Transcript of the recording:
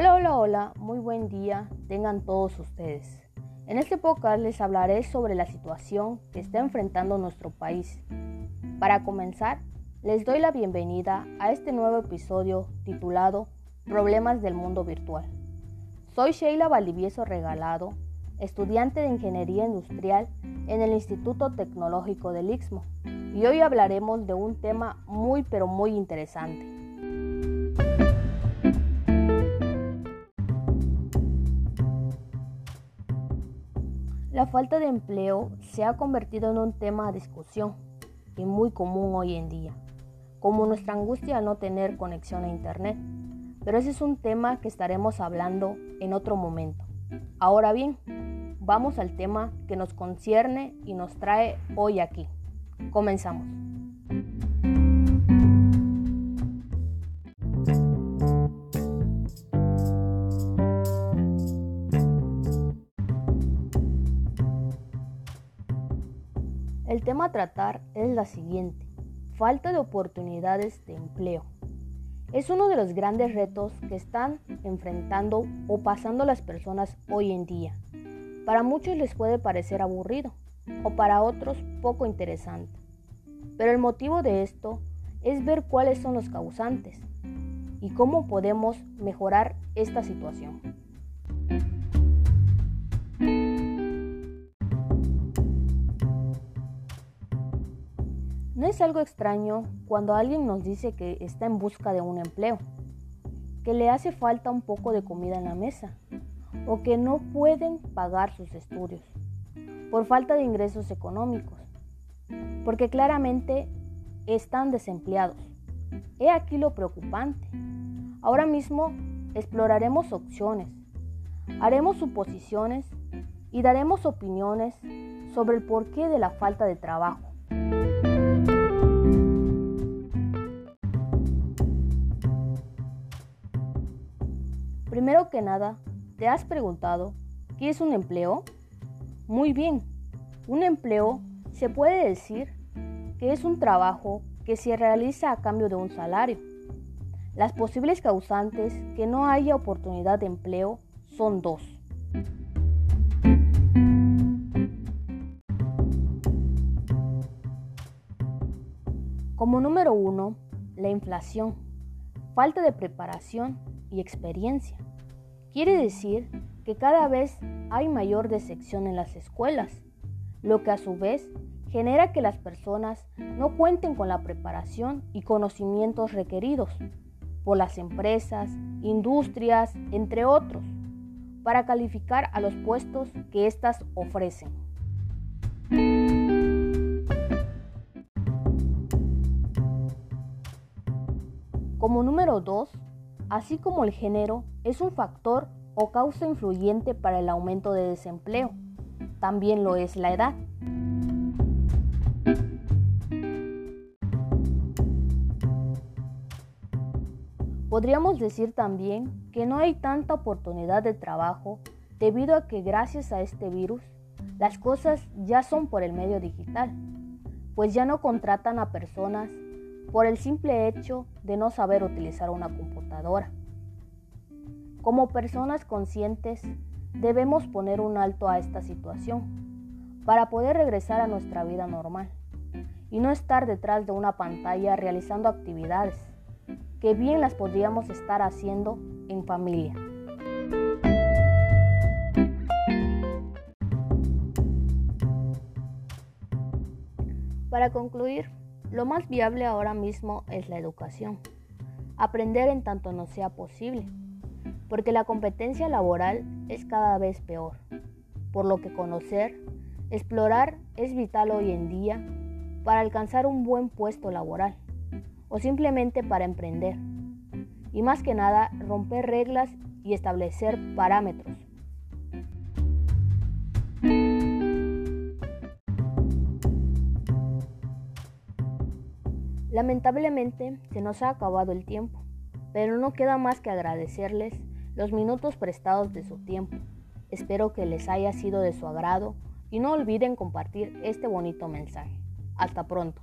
Hola, hola, hola, muy buen día tengan todos ustedes. En este podcast les hablaré sobre la situación que está enfrentando nuestro país. Para comenzar, les doy la bienvenida a este nuevo episodio titulado Problemas del Mundo Virtual. Soy Sheila Valdivieso Regalado, estudiante de Ingeniería Industrial en el Instituto Tecnológico del Istmo, y hoy hablaremos de un tema muy pero muy interesante. La falta de empleo se ha convertido en un tema de discusión y muy común hoy en día, como nuestra angustia al no tener conexión a Internet pero ese es un tema que estaremos hablando en otro momento. Ahora bien, vamos al tema que nos concierne y nos trae hoy aquí. Comenzamos. Tema a tratar es la siguiente, falta de oportunidades de empleo. Es uno de los grandes retos que están enfrentando o pasando las personas hoy en día. Para muchos les puede parecer aburrido o para otros poco interesante. Pero el motivo de esto es ver cuáles son los causantes y cómo podemos mejorar esta situación. No es algo extraño cuando alguien nos dice que está en busca de un empleo, que le hace falta un poco de comida en la mesa o que no pueden pagar sus estudios por falta de ingresos económicos, porque claramente están desempleados. He aquí lo preocupante. Ahora mismo exploraremos opciones, haremos suposiciones y daremos opiniones sobre el porqué de la falta de trabajo. Primero que nada, ¿te has preguntado qué es un empleo? Muy bien, un empleo se puede decir que es un trabajo que se realiza a cambio de un salario. Las posibles causantes que no haya oportunidad de empleo son dos. Como número uno, la inflación, falta de preparación y experiencia. Quiere decir que cada vez hay mayor decepción en las escuelas, lo que a su vez genera que las personas no cuenten con la preparación y conocimientos requeridos por las empresas, industrias, entre otros, para calificar a los puestos que éstas ofrecen. Como número 2, así como el género es un factor o causa influyente para el aumento de desempleo. También lo es la edad. Podríamos decir también que no hay tanta oportunidad de trabajo debido a que gracias a este virus las cosas ya son por el medio digital, pues ya no contratan a personas por el simple hecho de no saber utilizar una computadora. Como personas conscientes, debemos poner un alto a esta situación para poder regresar a nuestra vida normal y no estar detrás de una pantalla realizando actividades que bien las podríamos estar haciendo en familia. Para concluir, lo más viable ahora mismo es la educación. Aprender en tanto no sea posible, porque la competencia laboral es cada vez peor, por lo que conocer, explorar es vital hoy en día para alcanzar un buen puesto laboral o simplemente para emprender. Y más que nada, romper reglas y establecer parámetros Lamentablemente se nos ha acabado el tiempo, pero no queda más que agradecerles los minutos prestados de su tiempo. Espero que les haya sido de su agrado y no olviden compartir este bonito mensaje. Hasta pronto.